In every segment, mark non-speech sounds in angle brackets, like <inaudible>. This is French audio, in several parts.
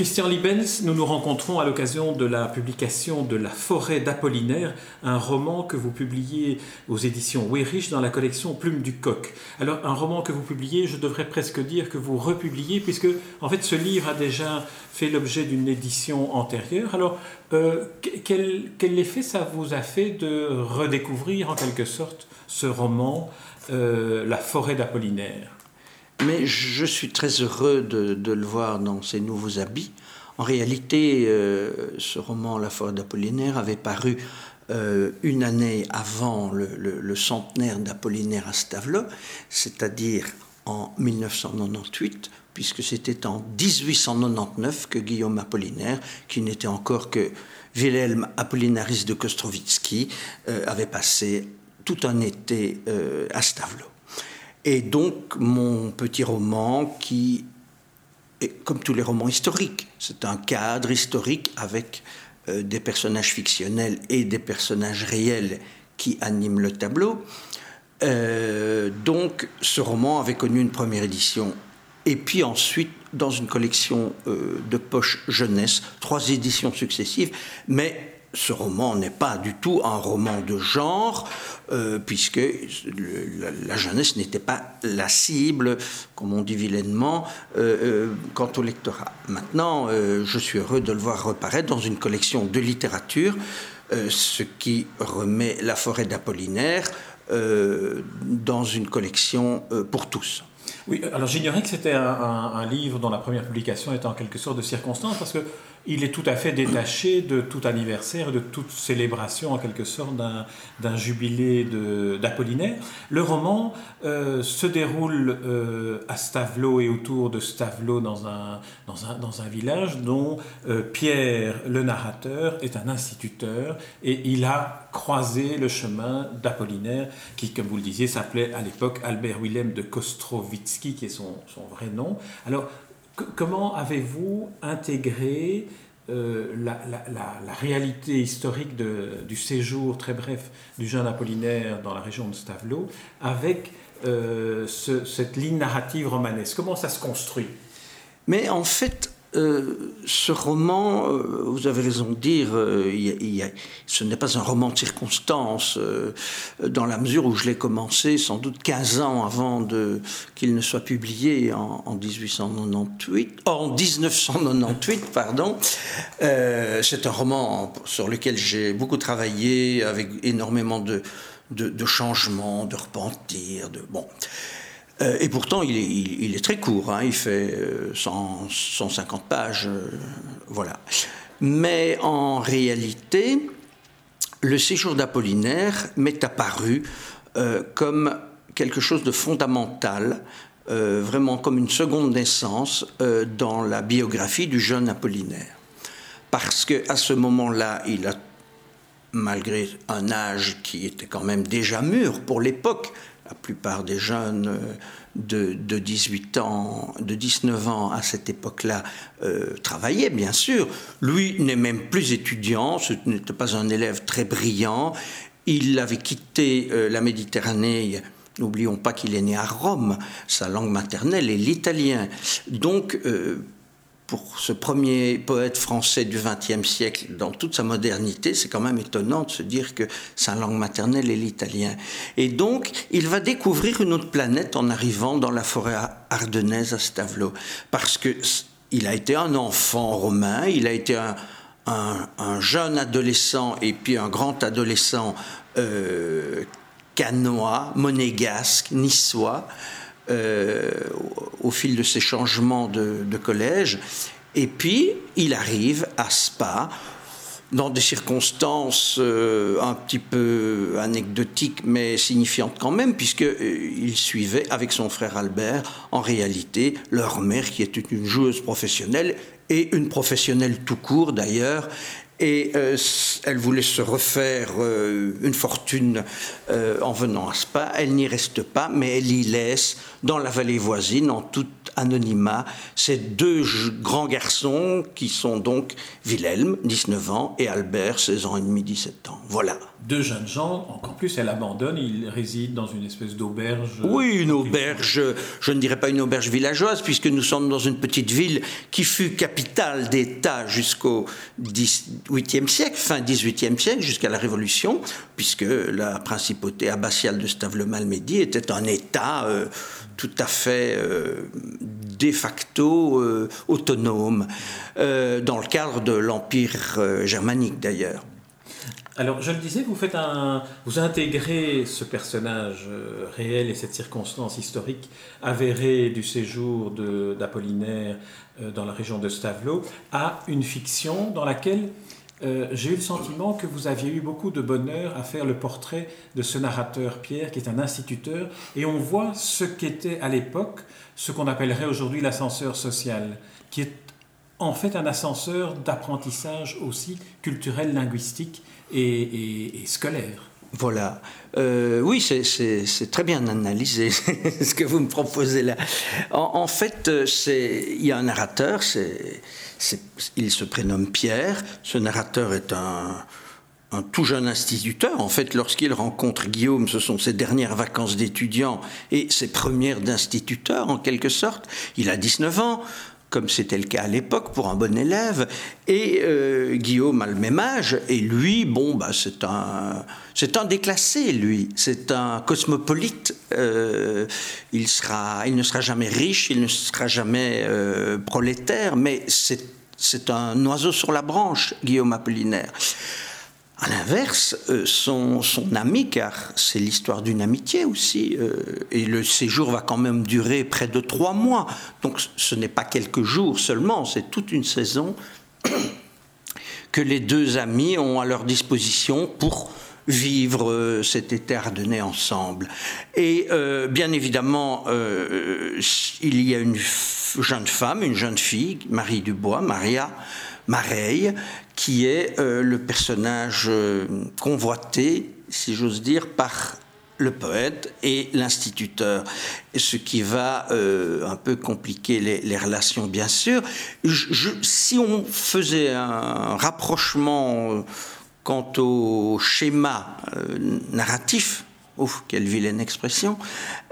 Christian Libens, nous nous rencontrons à l'occasion de la publication de La forêt d'Apollinaire, un roman que vous publiez aux éditions Weyrich dans la collection Plume du Coq. Alors, un roman que vous publiez, je devrais presque dire que vous republiez, puisque en fait ce livre a déjà fait l'objet d'une édition antérieure. Alors, euh, quel, quel, effet ça vous a fait de redécouvrir en quelque sorte ce roman, euh, La forêt d'Apollinaire? Mais je suis très heureux de, le voir dans ses nouveaux habits. En réalité, euh, ce roman La forêt d'Apollinaire avait paru euh, une année avant le, centenaire d'Apollinaire à Stavelot, c'est-à-dire en 1998, puisque c'était en 1899 que Guillaume Apollinaire, qui n'était encore que Wilhelm Apollinaris de Kostrovitsky, euh, avait passé tout un été à Stavelot. Et donc mon petit roman qui est comme tous les romans historiques, c'est un cadre historique avec euh, des personnages fictionnels et des personnages réels qui animent le tableau. Euh, donc ce roman avait connu une première édition et puis ensuite dans une collection euh, de poche jeunesse, trois éditions successives, mais ce roman n'est pas du tout un roman de genre, euh, puisque la, jeunesse n'était pas la cible, comme on dit vilainement, euh, euh, quant au lectorat. Maintenant, je suis heureux de le voir reparaître dans une collection de littérature, ce qui remet La forêt d'Apollinaire dans une collection pour tous. Oui, alors j'ignorais que c'était un, livre dont la première publication était en quelque sorte de circonstance, parce que il est tout à fait détaché de tout anniversaire, de toute célébration en quelque sorte d'un jubilé d'Apollinaire. Le roman euh, se déroule euh, à Stavelot et autour de Stavelot dans un village dont euh, Pierre, le narrateur, est un instituteur et il a croisé le chemin d'Apollinaire qui, comme vous le disiez, s'appelait à l'époque Albert Willem de Kostrovitsky, qui est son, son vrai nom. Alors, comment avez-vous intégré euh, la, réalité historique du séjour très bref du jeune Apollinaire dans la région de Stavelot avec euh, cette ligne narrative romanesque? Comment ça se construit? Mais en fait, euh, ce roman, euh, vous avez raison de dire, euh, ce n'est pas un roman de circonstance, dans la mesure où je l'ai commencé sans doute 15 ans avant qu'il ne soit publié en, 1898, en 1998, pardon. C'est un roman sur lequel j'ai beaucoup travaillé, avec énormément de, de, de changements, de repentir, de bon. Euh, et pourtant, il est, très court, hein. il fait 150 euh, pages, euh, voilà. Mais en réalité, le séjour d'Apollinaire m'est apparu comme quelque chose de fondamental, vraiment comme une seconde naissance dans la biographie du jeune Apollinaire. Parce qu'à ce moment-là, il a, malgré un âge qui était quand même déjà mûr pour l'époque, la plupart des jeunes euh, de, 18 ans, de 19 ans à cette époque-là euh, travaillaient, bien sûr. Lui n'est même plus étudiant, ce n'était pas un élève très brillant. Il avait quitté euh, la Méditerranée. N'oublions pas qu'il est né à Rome. Sa langue maternelle est l'italien. Donc, pour ce premier poète français du XXe siècle, dans toute sa modernité, c'est quand même étonnant de se dire que sa langue maternelle est l'italien. Et donc, il va découvrir une autre planète en arrivant dans la forêt ardennaise à Stavelot, parce que il a été un enfant romain, il a été un, jeune adolescent et puis un grand adolescent euh, canois, monégasque, niçois. Euh, au fil de ces changements de, collège. Et puis, il arrive à Spa, dans des circonstances euh, un petit peu anecdotiques, mais signifiantes quand même, puisqu'il euh, suivait avec son frère Albert, en réalité, leur mère, qui était une joueuse professionnelle, et une professionnelle tout court d'ailleurs, et euh, elle voulait se refaire euh, une fortune euh, en venant à Spa. Elle n'y reste pas, mais elle y laisse, dans la vallée voisine, en tout anonymat, ces deux grands garçons qui sont donc Wilhelm, 19 ans, et Albert, 16 ans et demi, 17 ans. Voilà deux jeunes gens, encore plus, elle abandonne, ils résident dans une espèce d'auberge. Oui, une auberge, je ne dirais pas une auberge villageoise, puisque nous sommes dans une petite ville qui fut capitale d'État jusqu'au XVIIIe siècle, fin XVIIIe siècle, jusqu'à la Révolution, puisque la principauté abbatiale de Stavle-Malmedy était un État euh, tout à fait euh, de facto euh, autonome, dans le cadre de l'Empire germanique d'ailleurs. Alors, je le disais, vous faites un, vous intégrez ce personnage euh, réel et cette circonstance historique avérée du séjour d'Apollinaire euh, dans la région de Stavelot à une fiction dans laquelle euh, j'ai eu le sentiment que vous aviez eu beaucoup de bonheur à faire le portrait de ce narrateur Pierre, qui est un instituteur, et on voit ce qu'était à l'époque ce qu'on appellerait aujourd'hui l'ascenseur social, qui est en fait un ascenseur d'apprentissage aussi culturel, linguistique et, scolaire. Voilà. Euh, oui, c'est très bien analysé <laughs> ce que vous me proposez là. En, fait, euh, il y a un narrateur, il se prénomme Pierre. Ce narrateur est un, un tout jeune instituteur. En fait, lorsqu'il rencontre Guillaume, ce sont ses dernières vacances d'étudiant et ses premières d'instituteur, en quelque sorte. Il a 19 ans comme c'était le cas à l'époque pour un bon élève. Et euh, Guillaume a le même âge, et lui, bon, bah, c'est un, c'est un déclassé, lui. C'est un cosmopolite. Euh, il, sera, il ne sera jamais riche, il ne sera jamais euh, prolétaire, mais c'est, c'est un oiseau sur la branche, Guillaume Apollinaire. À l'inverse, euh, son, ami, car c'est l'histoire d'une amitié aussi, euh, et le séjour va quand même durer près de trois mois, donc ce n'est pas quelques jours seulement, c'est toute une saison <coughs> que les deux amis ont à leur disposition pour vivre euh, cet été ardennais ensemble. Et bien évidemment, il y a une jeune femme, une jeune fille, Marie Dubois, Maria, Mareille, qui est euh, le personnage euh, convoité, si j'ose dire, par le poète et l'instituteur, ce qui va euh, un peu compliquer les, relations, bien sûr. si on faisait un rapprochement quant au schéma narratif, Ouf, quelle vilaine expression.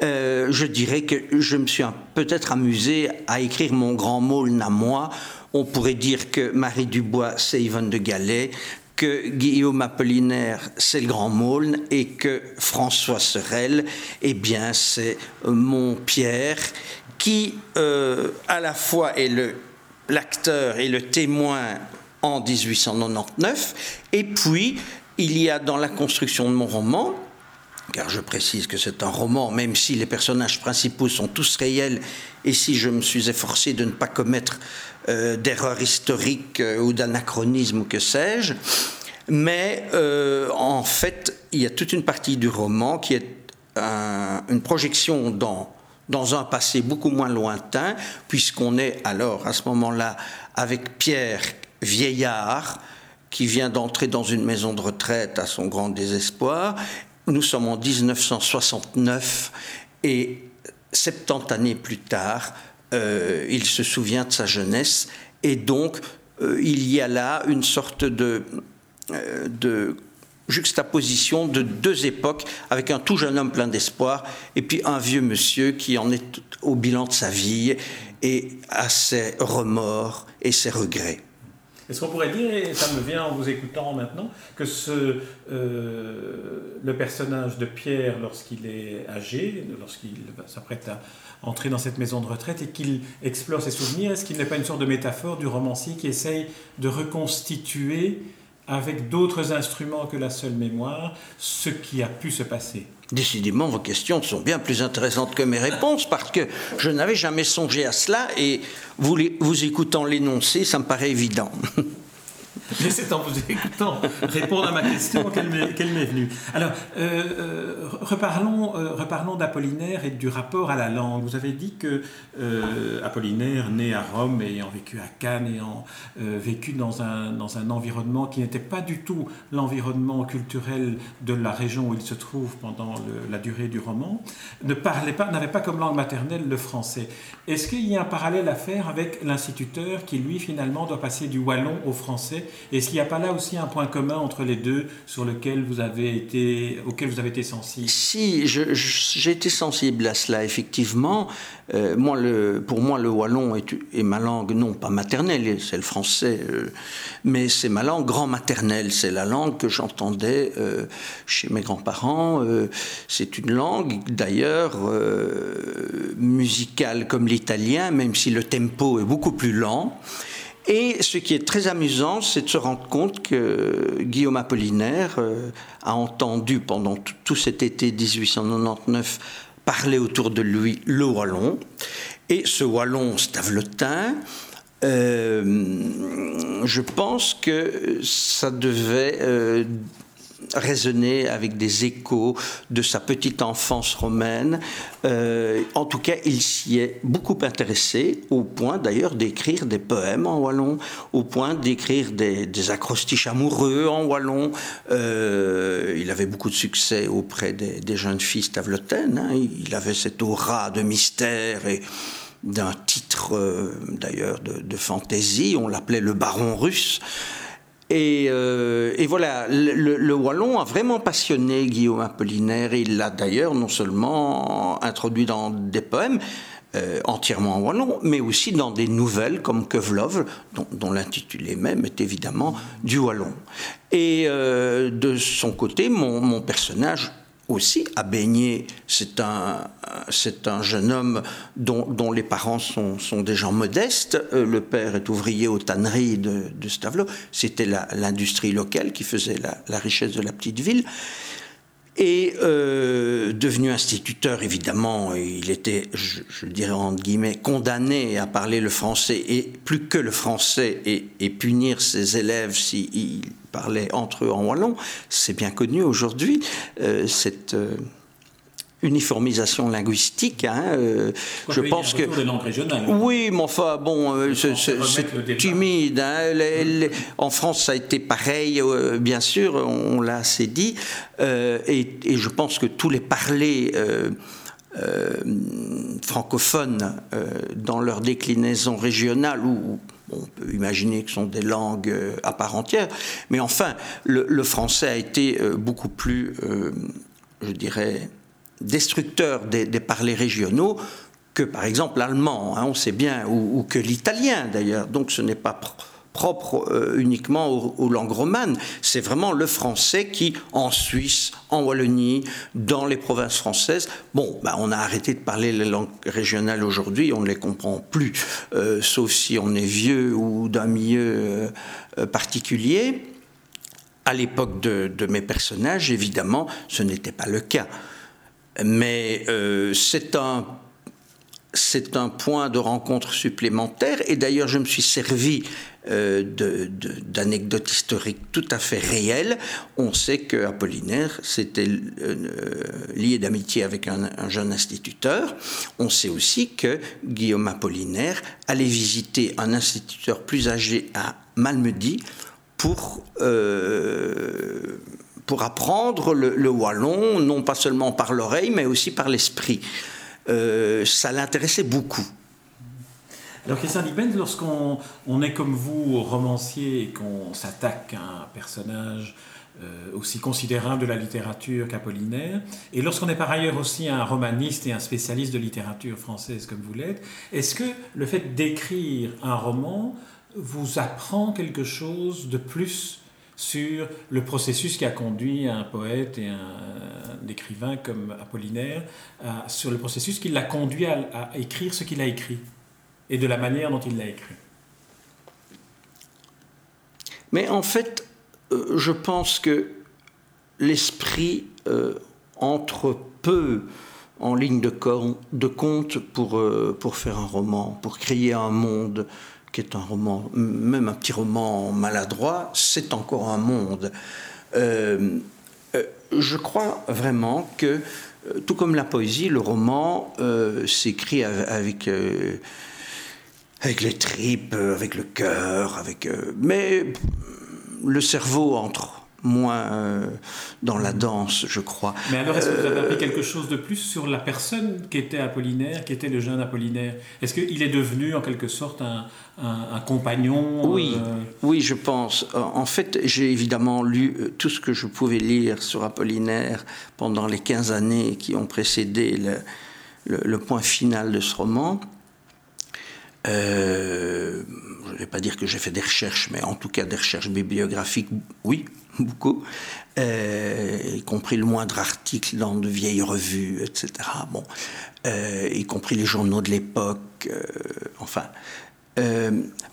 je dirais que je me suis peut-être amusé à écrire mon grand mot à moi on pourrait dire que Marie Dubois, c'est Yvonne de Galais, que Guillaume Apollinaire, c'est le Grand Maulne, et que François Sorel, eh bien, c'est euh, mon Pierre, qui euh, à la fois est l'acteur et le témoin en 1899, et puis il y a dans la construction de mon roman, car je précise que c'est un roman, même si les personnages principaux sont tous réels, et si je me suis efforcé de ne pas commettre euh, d'erreurs historiques euh, ou d'anachronismes ou que sais-je. Mais euh, en fait, il y a toute une partie du roman qui est une projection dans, dans un passé beaucoup moins lointain, puisqu'on est alors à ce moment-là avec Pierre vieillard, qui vient d'entrer dans une maison de retraite à son grand désespoir. Nous sommes en 1969 et 70 années plus tard, euh, il se souvient de sa jeunesse, et donc euh, il y a là une sorte de, euh, de juxtaposition de deux époques, avec un tout jeune homme plein d'espoir, et puis un vieux monsieur qui en est au bilan de sa vie et à ses remords et ses regrets. Est-ce qu'on pourrait dire, et ça me vient en vous écoutant maintenant, que ce, le personnage de Pierre, lorsqu'il est âgé, lorsqu'il s'apprête à entrer dans cette maison de retraite et qu'il explore ses souvenirs Est-ce qu'il n'est pas une sorte de métaphore du romancier qui essaye de reconstituer avec d'autres instruments que la seule mémoire ce qui a pu se passer? Décidément, vos questions sont bien plus intéressantes que mes réponses parce que je n'avais jamais songé à cela et vous, vous écoutant l'énoncer, ça me paraît évident. <laughs> <laughs> Mais c'est en vous écoutant répondre à ma question qu'elle m'est venue. Alors, euh, euh, reparlons, euh, reparlons d'Apollinaire et du rapport à la langue. Vous avez dit que Apollinaire, né à Rome ayant vécu à Cannes, ayant vécu dans un, dans un environnement qui n'était pas du tout l'environnement culturel de la région où il se trouve pendant la durée du roman, ne pas, n'avait pas comme langue maternelle le français. Est-ce qu'il y a un parallèle à faire avec l'instituteur qui, lui, finalement, doit passer du wallon au français Est-ce qu'il n'y a pas là aussi un point commun entre les deux sur lequel vous avez été, auquel vous avez été sensible? Si, j'ai été sensible à cela, effectivement. Euh, moi, pour moi, le wallon est, ma langue, non pas maternelle, c'est le français, euh, mais c'est ma langue grand maternelle. C'est la langue que j'entendais euh, chez mes grands-parents. c'est une langue, d'ailleurs, musicale comme l'italien, même si le tempo est beaucoup plus lent. Et ce qui est très amusant, c'est de se rendre compte que Guillaume Apollinaire a entendu pendant tout cet été 1899 parlait autour de lui le wallon. Et ce wallon stavelotin, euh, je pense que ça devait euh, résonner avec des échos de sa petite enfance romaine. Euh, en tout cas, il s'y est beaucoup intéressé, au point d'ailleurs d'écrire des poèmes en wallon, au point d'écrire des, acrostiches amoureux en wallon. Euh, il avait beaucoup de succès auprès des, jeunes filles stavelotaines. Hein. Il avait cette aura de mystère et d'un titre euh, d'ailleurs de, de, fantaisie, on l'appelait le baron russe. Euh, et, voilà, le, Wallon a vraiment passionné Guillaume Apollinaire. Il l'a d'ailleurs non seulement introduit dans des poèmes, euh, entièrement en wallon, mais aussi dans des nouvelles comme Kevlov, dont, l'intitulé même est évidemment du wallon. Et euh, de son côté, mon personnage aussi à baigner. C'est un, jeune homme dont, les parents sont, des gens modestes. Euh, le père est ouvrier aux tanneries de, de Stavelot. C'était l'industrie locale qui faisait la, richesse de la petite ville. Et euh, devenu instituteur, évidemment, il était, je, dirais entre guillemets, condamné à parler le français, et plus que le français, et, punir ses élèves s'ils parlaient entre eux en wallon. C'est bien connu aujourd'hui, euh, cette... Euh, uniformisation linguistique. Hein, euh, je pense que régionales. Oui, mais enfin bon, euh, c'est timide. Hein, en France, ça a été pareil, euh, bien sûr, on, l'a assez dit, et, je pense que tous les parlers. francophones dans leur déclinaison régionale ou on peut imaginer que ce sont des langues à part entière, mais enfin, le, français a été beaucoup plus, je dirais, destructeur des, parlers régionaux que par exemple l'allemand, hein, on sait bien, ou, que l'italien d'ailleurs. Donc ce n'est pas propre euh, uniquement aux, langues romanes, c'est vraiment le français qui, en Suisse, en Wallonie, dans les provinces françaises, bon, bah, on a arrêté de parler les langues régionales aujourd'hui, on ne les comprend plus, euh, sauf si on est vieux ou d'un milieu euh, particulier. À l'époque de, de mes personnages, évidemment, ce n'était pas le cas. Mais euh, c'est un c'est un point de rencontre supplémentaire. Et d'ailleurs, je me suis servi euh, d'anecdotes historiques tout à fait réelles. On sait que Apollinaire s'était euh, lié d'amitié avec un, jeune instituteur. On sait aussi que Guillaume Apollinaire allait visiter un instituteur plus âgé à Malmedy pour pour apprendre le, wallon, non pas seulement par l'oreille, mais aussi par l'esprit. Euh, ça l'intéressait beaucoup. Alors Christian Liebens, lorsqu'on on est comme vous, romancier, et qu'on s'attaque à un personnage euh, aussi considérable de la littérature qu'Apollinaire, et lorsqu'on est par ailleurs aussi un romaniste et un spécialiste de littérature française comme vous l'êtes, est-ce que le fait d'écrire un roman vous apprend quelque chose de plus sur le processus qui a conduit un poète et un, écrivain comme Apollinaire, sur le processus qui l'a conduit à, écrire ce qu'il a écrit et de la manière dont il l'a écrit. Mais en fait, euh, je pense que l'esprit euh, entre peu en ligne de, compte pour, euh, pour faire un roman, pour créer un monde qui est un roman, même un petit roman maladroit, c'est encore un monde. Euh, euh, je crois vraiment que, tout comme la poésie, le roman s'écrit avec, avec les tripes, avec le cœur, avec, mais le cerveau entre moins euh, dans la danse, je crois. Mais alors, est-ce que vous avez appris quelque chose de plus sur la personne qui était Apollinaire, qui était le jeune Apollinaire? Est-ce qu'il est devenu en quelque sorte un, un, compagnon Oui, euh, oui, je pense. En fait, j'ai évidemment lu euh, tout ce que je pouvais lire sur Apollinaire pendant les 15 années qui ont précédé le, le, point final de ce roman. Je ne vais pas dire que j'ai fait des recherches, mais en tout cas des recherches bibliographiques, oui, beaucoup, euh, y compris le moindre article dans de vieilles revues, etc. Bon, euh, y compris les journaux de l'époque, euh, enfin.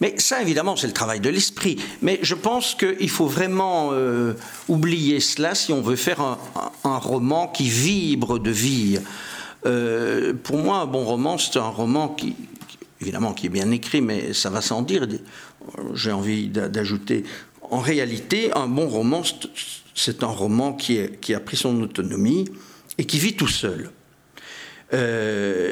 mais ça, évidemment, c'est le travail de l'esprit. Mais je pense qu'il faut vraiment oublier cela si on veut faire un, un roman qui vibre de vie. pour moi, un bon roman, c'est un roman qui, évidemment, qui est bien écrit, mais ça va sans dire. J'ai envie d'ajouter en réalité, un bon roman, c'est un roman qui, a pris son autonomie et qui vit tout seul. Euh,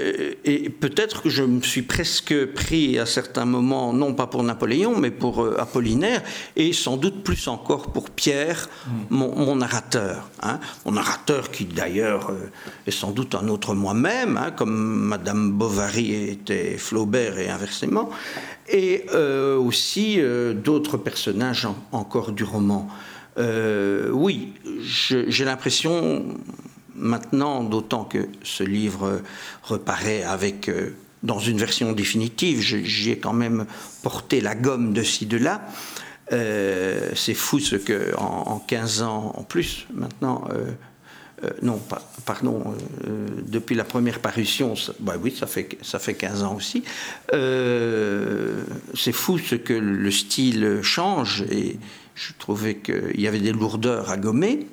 et peut-être que je me suis presque pris à certains moments, non pas pour Napoléon, mais pour euh, Apollinaire, et sans doute plus encore pour Pierre, mm. mon, narrateur. Hein. Mon narrateur qui d'ailleurs euh, est sans doute un autre moi-même, hein, comme Madame Bovary était Flaubert et inversement, et aussi d'autres personnages encore du roman. oui, j'ai l'impression maintenant, d'autant que ce livre reparaît avec, euh, dans une version définitive, j'y ai quand même porté la gomme de ci, de là. Euh, c'est fou ce que en, 15 ans, en plus, maintenant, euh, non, pardon, depuis la première parution, bah oui, ça fait, ça fait 15 ans aussi, c'est fou ce que le style change et je trouvais qu'il y avait des lourdeurs à gommer.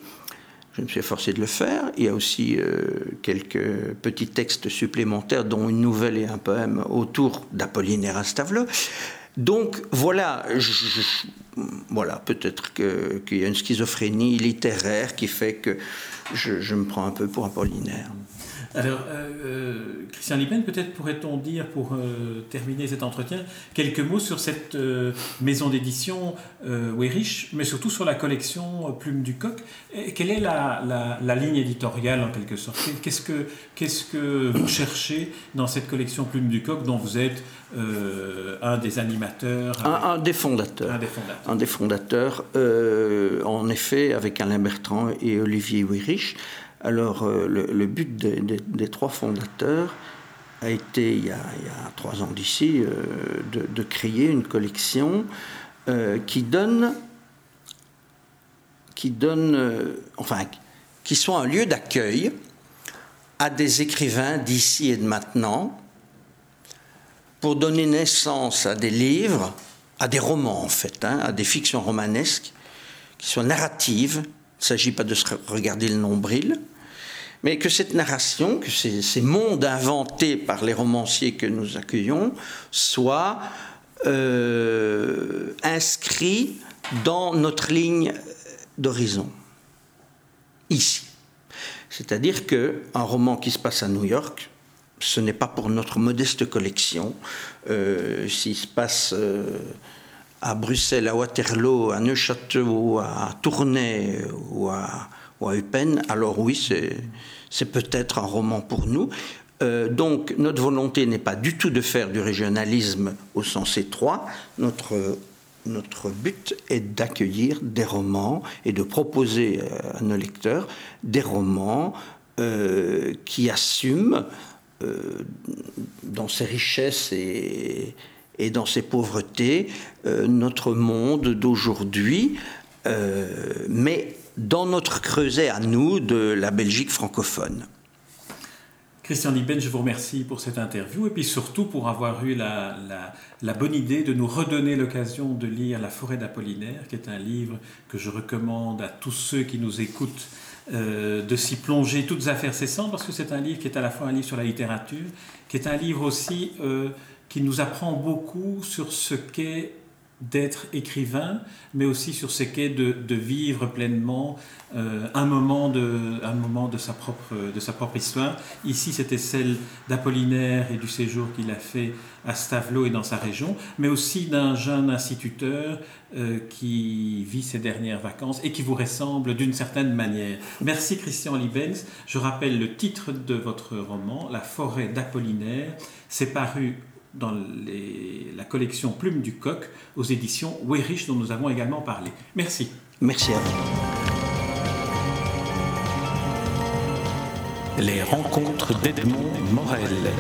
Je me suis efforcé de le faire. Il y a aussi euh, quelques petits textes supplémentaires, dont une nouvelle et un poème autour d'Apollinaire à Stavelot. Donc voilà, voilà peut-être qu'il y a une schizophrénie littéraire qui fait que je, je me prends un peu pour Apollinaire. Alors, euh, euh, Christian Lippen, peut-être pourrait-on dire, pour euh, terminer cet entretien, quelques mots sur cette maison d'édition Weirich, mais surtout sur la collection Plume du Coq. quelle est la, ligne éditoriale, en quelque sorte? Qu'est-ce que, qu'est-ce que vous cherchez dans cette collection Plume du Coq, dont vous êtes un des animateurs? Un, des fondateurs. Un des fondateurs. en effet, avec Alain Bertrand et Olivier Weirich. Alors, euh, le, but des, trois fondateurs a été, il y a, trois ans d'ici, euh, de, créer une collection euh, qui donne, qui donne, enfin, qui soit un lieu d'accueil à des écrivains d'ici et de maintenant, pour donner naissance à des livres, à des romans en fait, hein, à des fictions romanesques, qui soient narratives, il ne s'agit pas de se regarder le nombril, mais que cette narration, que ces, mondes inventés par les romanciers que nous accueillons, soient euh, inscrits dans notre ligne d'horizon, ici. C'est-à-dire qu'un roman qui se passe à New York, ce n'est pas pour notre modeste collection. Euh, S'il se passe euh, à Bruxelles, à Waterloo, à Neuchâtel, à Tournai ou à ou à alors oui, c'est peut-être un roman pour nous. Euh, donc notre volonté n'est pas du tout de faire du régionalisme au sens étroit. Notre, notre but est d'accueillir des romans et de proposer euh, à nos lecteurs des romans euh, qui assument dans ses richesses et, et dans ses pauvretés notre monde d'aujourd'hui, mais dans notre creuset à nous de la Belgique francophone. Christian Liben, je vous remercie pour cette interview et puis surtout pour avoir eu la, bonne idée de nous redonner l'occasion de lire La forêt d'Apollinaire, qui est un livre que je recommande à tous ceux qui nous écoutent euh, de s'y plonger toutes affaires cessantes, parce que c'est un livre qui est à la fois un livre sur la littérature, qui est un livre aussi euh, qui nous apprend beaucoup sur ce qu'est d'être écrivain, mais aussi sur ce qu'est de, de, vivre pleinement euh, un, moment de, un moment de sa propre, de sa propre histoire. Ici, c'était celle d'Apollinaire et du séjour qu'il a fait à Stavelot et dans sa région, mais aussi d'un jeune instituteur euh, qui vit ses dernières vacances et qui vous ressemble d'une certaine manière. Merci Christian Libens. Je rappelle le titre de votre roman, La forêt d'Apollinaire. C'est paru dans la collection Plume du Coq aux éditions Weyrich dont nous avons également parlé. Merci. Merci à vous. Les rencontres d'Edmond Morel.